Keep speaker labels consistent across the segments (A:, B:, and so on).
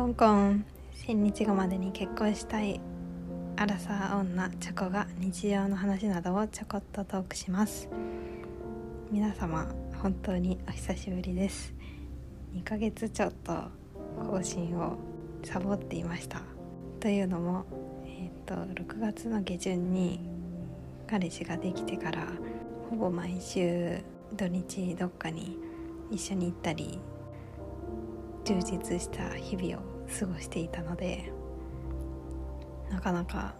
A: コンコン1000日後までに結婚したいアラサー女チョコが日常の話などをちょこっとトークします。皆様本当にお久しぶりです。2ヶ月ちょっと更新をサボっていました。というのもえっ、と6月の下旬に彼氏ができてからほぼ毎週土日どっかに一緒に行ったり充実した日々を過ごしていたのでなかなか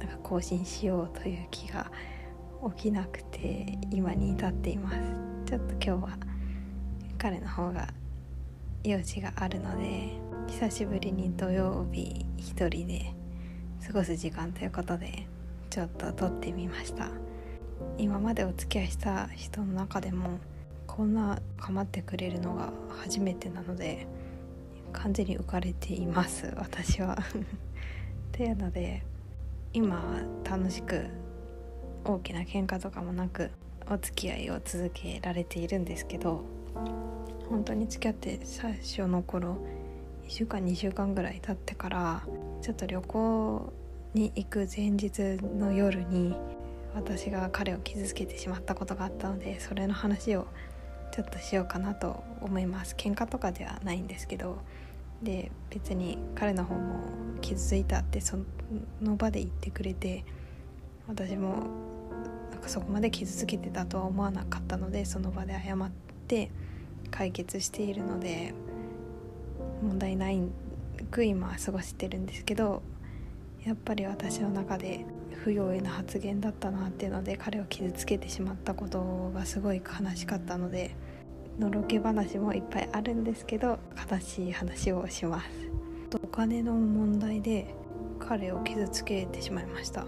A: なんか更新しようという気が起きなくて今に至っています。ちょっと今日は彼の方が用事があるので久しぶりに土曜日一人で過ごす時間ということでちょっと撮ってみました。今までお付き合いした人の中でもこんな構ってくれるのが初めてなので完全に浮かれています私は。っていうので今楽しく大きな喧嘩とかもなくお付き合いを続けられているんですけど本当に付き合って最初の頃1週間2週間ぐらい経ってからちょっと旅行に行く前日の夜に私が彼を傷つけてしまったことがあったのでそれの話をちょっとしようかなと思います。喧嘩とかではないんですけどで別に彼の方も傷ついたってその場で言ってくれて私もなんかそこまで傷つけてたとは思わなかったのでその場で謝って解決しているので問題ないく今は過ごしてるんですけどやっぱり私の中で不用意な発言だったなっていうので彼を傷つけてしまったことがすごい悲しかったのでのろけ話もいっぱいあるんですけど悲しい話をします。お金の問題で彼を傷つけてしまいました、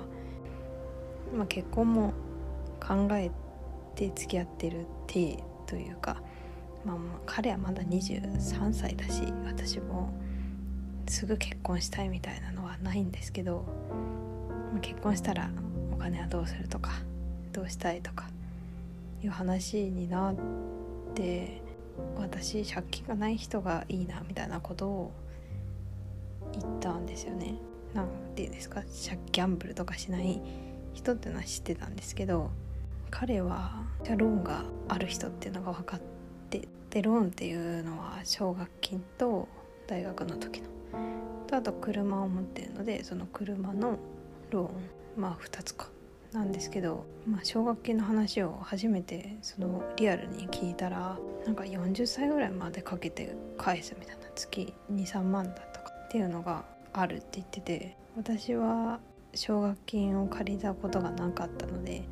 A: まあ、結婚も考えて付き合ってる体というか、まあ、彼はまだ23歳だし私もすぐ結婚したいみたいなのはないんですけど、結婚したらお金はどうするとかどうしたいとかいう話になって私借金がない人がいいなみたいなことを言ったんですよね。なんていうんですか借ギャンブルとかしない人っていうのは知ってたんですけど彼はローンがある人っていうのが分かってでローンっていうのは奨学金と大学の時のとあと車を持ってるのでその車のローンまあ2つかなんですけど、まあ、奨学金の話を初めてそのリアルに聞いたらなんか40歳ぐらいまでかけて返すみたいな月23万だとかっていうのがあるって言ってて私は奨学金を借りたことがなかったので、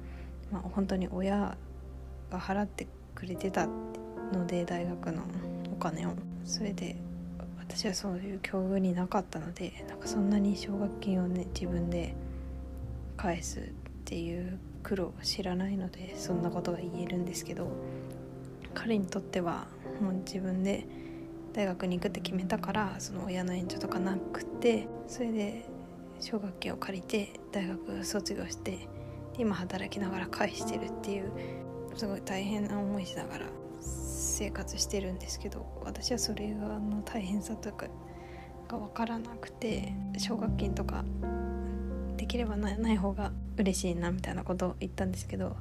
A: まあ、本当に親が払ってくれてたので大学のお金を。それで私はそういう境遇になかったのでなんかそんなに奨学金をね自分で返すっていう苦労を知らないのでそんなことが言えるんですけど彼にとってはもう自分で大学に行くって決めたからその親の援助とかなくてそれで奨学金を借りて大学卒業して今働きながら返してるっていうすごい大変な思いしながら生活してるんですけど私はそれがの大変さとかが分からなくて奨学金とかきればない方が嬉しいなみたいなことを言ったんですけど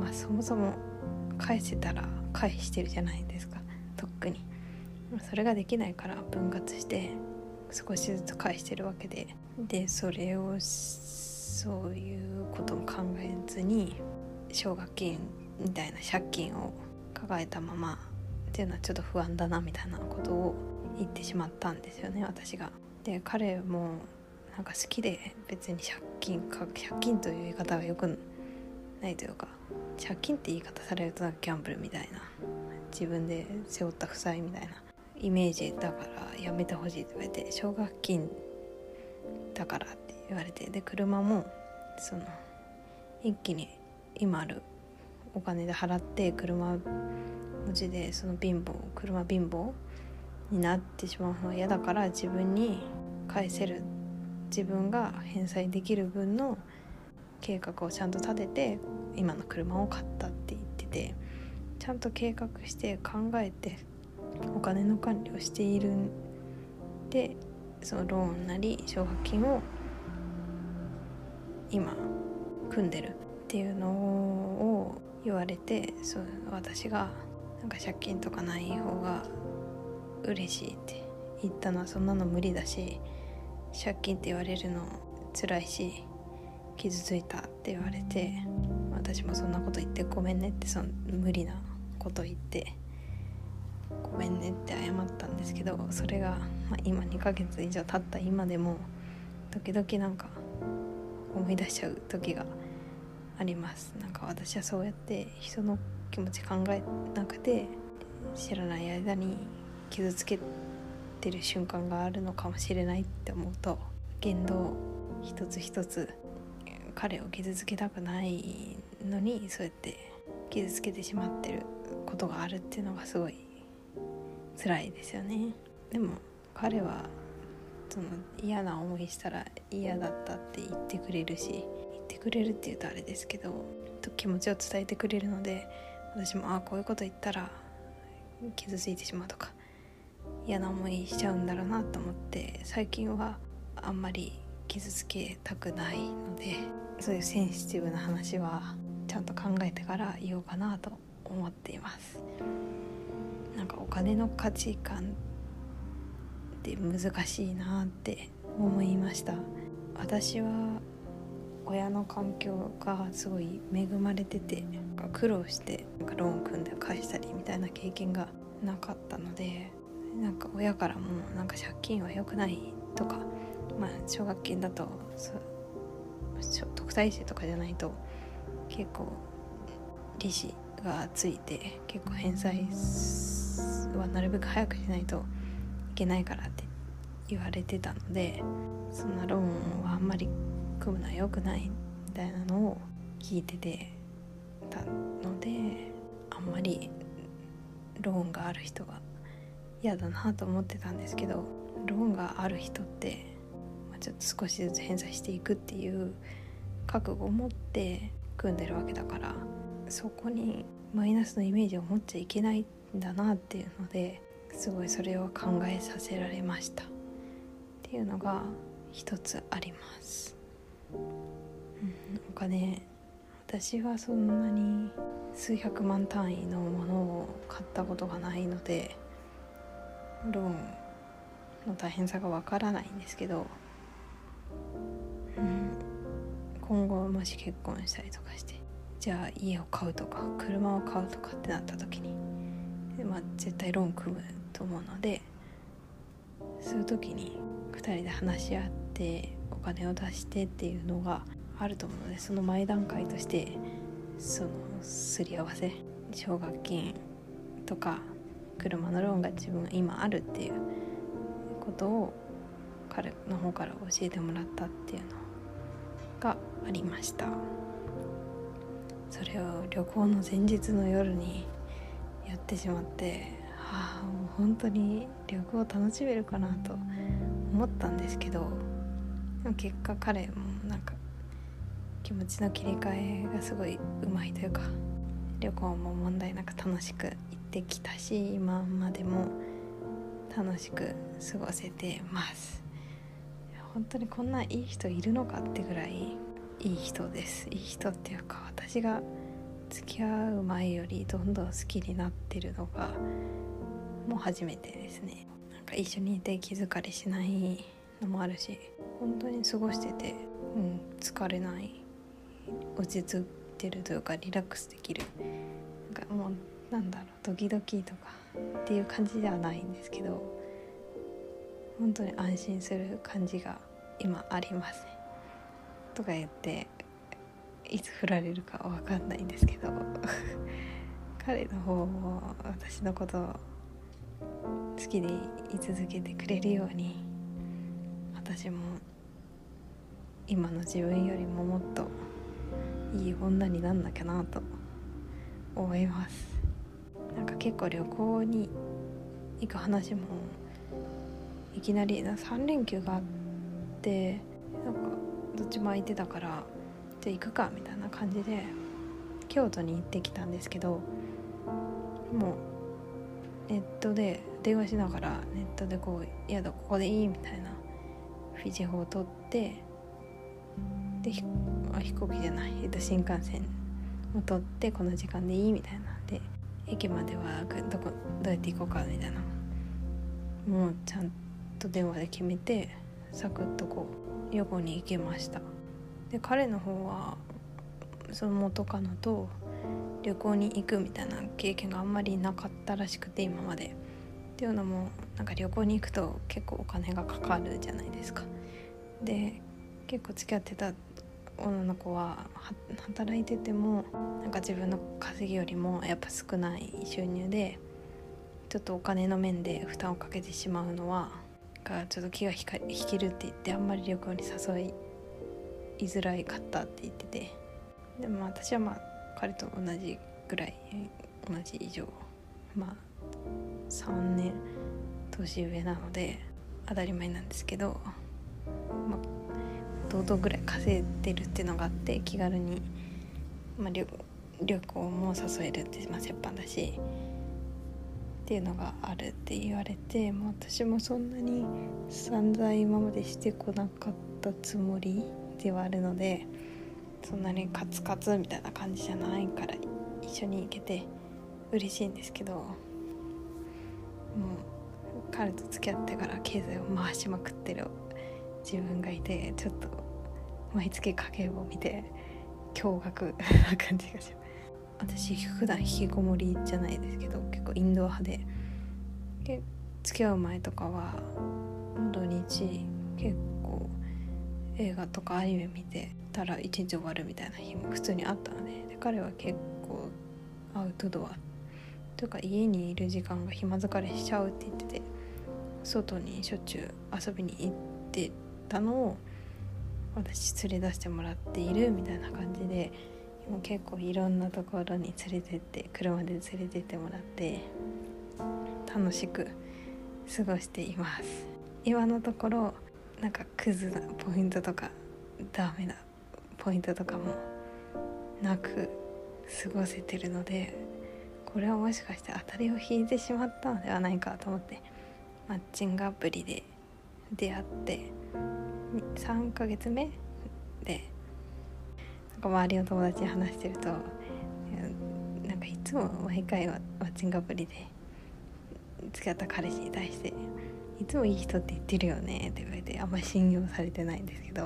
A: まあそもそも返せたら返してるじゃないですか。とっくに。それができないから分割して少しずつ返してるわけで。でそれをそういうことも考えずに奨学金みたいな借金を抱えたままっていうのはちょっと不安だなみたいなことを言ってしまったんですよね私が。で彼もなんか好きで別に借金か借金という言い方がよくないというか借金って言い方されるとなんかギャンブルみたいな自分で背負った負債みたいなイメージだからやめてほしいって言われて奨学金だからって言われてで車もその一気に今あるお金で払って車持ちでその貧乏車貧乏になってしまうのは嫌だから自分に返せる自分が返済できる分の計画をちゃんと立てて今の車を買ったって言っててちゃんと計画して考えてお金の管理をしているんでそのローンなり奨学金を今組んでるっていうのを言われてそう私がなんか借金とかない方が嬉しいって言ったのはそんなの無理だし借金って言われるの辛いし傷ついたって言われて私もそんなこと言ってごめんねってその無理なこと言ってごめんねって謝ったんですけどそれが、まあ、今2ヶ月以上経った今でも時々なんか思い出しちゃう時があります。なんか私はそうやって人の気持ち考えなくて知らない間に傷つけてる瞬間があるのかもしれないって思うと言動一つ一つ彼を傷つけたくないのにそうやって傷つけてしまってることがあるっていうのがすごい辛いですよね。でも彼はその嫌な思いしたら嫌だったって言ってくれるし言ってくれるって言うとあれですけど気持ちを伝えてくれるので私もああこういうこと言ったら傷ついてしまうとか嫌な思いしちゃうんだろうなと思って最近はあんまり傷つけたくないのでそういうセンシティブな話はちゃんと考えてから言おうかなと思っています。なんかお金の価値観って難しいなって思いました。私は親の環境がすごい恵まれてて苦労してなんかローン組んで返したりみたいな経験がなかったのでなんか親からもなんか借金は良くないとかまあ奨学金だと特待生とかじゃないと結構利子がついて結構返済はなるべく早くしないといけないからって言われてたのでそんなローンはあんまり組むのは良くないみたいなのを聞いててたのであんまりローンがある人が嫌だなと思ってたんですけどローンがある人って、まあ、ちょっと少しずつ返済していくっていう覚悟を持って組んでるわけだからそこにマイナスのイメージを持っちゃいけないんだなっていうのですごいそれを考えさせられました。っていうのが一つあります、うん、お金。私はそんなに数百万単位のものを買ったことがないのでローンの大変さがわからないんですけど、うん、今後もし結婚したりとかしてじゃあ家を買うとか車を買うとかってなった時にまあ、絶対ローン組むと思うのでそういう時に2人で話し合ってお金を出してっていうのがあると思うのでその前段階としてそのすり合わせ奨学金とか車のローンが自分今あるっていうことを彼の方から教えてもらったっていうのがありました。それを旅行の前日の夜にやってしまってはあもう本当に旅行楽しめるかなと思ったんですけどでも結果彼もなんか気持ちの切り替えがすごいうまいというか旅行も問題なく楽しく行ってきたし今までも楽しく過ごせてます。本当にこんないい人いるのかってぐらいいい人です。いい人っていうか私が付き合う前よりどんどん好きになってるのがもう初めてですね。なんか一緒にいて気疲れしないのもあるし本当に過ごしてて、うん、疲れない。落ち着いてるというかリラックスできる。なんかもうなんだろうドキドキとかっていう感じではないんですけど本当に安心する感じが今ありますね。とか言っていつ振られるか分かんないんですけど 彼の方も私のことを好きでい続けてくれるように私も今の自分よりももっといい女になんなきゃなと思いますなんか結構旅行に行く話もいきなりな3連休があってなんかどっちも空いてたからじゃあ行くかみたいな感じで京都に行ってきたんですけどもうネットで電話しながらネットでこう「いやだここでいい」みたいなフィジ法を取ってで飛行機じゃない、えっと、新幹線を取ってこの時間でいいみたいなんで駅まではどこどうやって行こうかみたいな。もうちゃんと電話で決めてサクッとこう旅行に行けました。で彼の方はその元カノと旅行に行くみたいな経験があんまりなかったらしくて今まで。っていうのもなんか旅行に行くと結構お金がかかるじゃないですか。で結構付き合ってた女の子は働いててもなんか自分の稼ぎよりもやっぱ少ない収入でちょっとお金の面で負担をかけてしまうのはがちょっと気が引けるって言ってあんまり旅行に誘いづらいかったって言ってて。でも私はまあ彼と同じぐらい同じ以上まあ3年年上なので当たり前なんですけど、堂々ぐらい稼いでるっていうのがあって気軽に、まあ、旅旅行も誘えるって、まあ、折半だしっていうのがあるって言われて、まあ、私もそんなに散々今までしてこなかったつもりではあるのでそんなにカツカツみたいな感じじゃないから一緒に行けて嬉しいんですけどもう彼と付き合ってから経済を回しまくってる自分がいてちょっと毎月家計を見て驚愕な感じがします。私普段引きこもりじゃないですけど結構インドア派で。付き合う前とかは土日結構映画とかアニメ見てたら一日終わるみたいな日も普通にあったので。で彼は結構アウトドア。というか家にいる時間が暇疲れしちゃうって言ってて外にしょっちゅう遊びに行ってたのを私連れ出してもらっているみたいな感じでも結構いろんなところに連れてって車で連れてってもらって楽しく過ごしています。今のところなんかクズなポイントとかダメなポイントとかもなく過ごせてるのでこれはもしかして当たりを引いてしまったのではないかと思ってマッチングアプリで出会って3ヶ月目でなんか周りの友達に話してるとなんかいつも毎回はマッチングアプリで付き合った彼氏に対して「いつもいい人って言ってるよね」って言われてあんまり信用されてないんですけど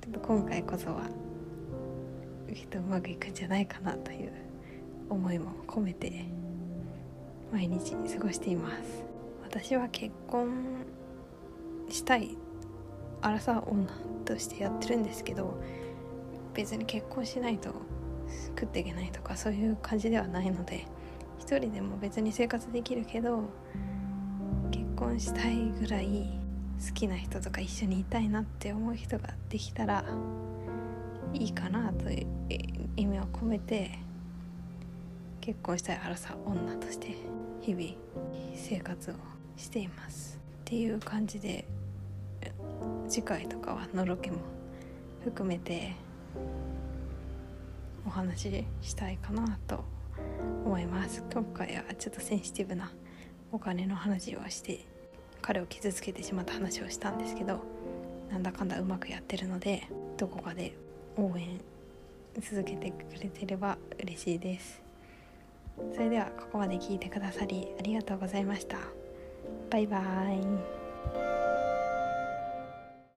A: ちょっと今回こそはきっとうまくいくんじゃないかなという思いも込めて毎日過ごしています。私は結婚したいアラサー女としてやってるんですけど別に結婚しないと食っていけないとかそういう感じではないので一人でも別に生活できるけど結婚したいぐらい好きな人とか一緒にいたいなって思う人ができたらいいかなという意味を込めて結婚したいアラサー女として日々生活をしています。っていう感じで次回とかはのろけも含めてお話ししたいかなと思います。今回はちょっとセンシティブなお金の話をして彼を傷つけてしまった話をしたんですけどなんだかんだうまくやってるのでどこかで応援続けてくれてれば嬉しいです。それではここまで聞いてくださりありがとうございました。バイバーイ。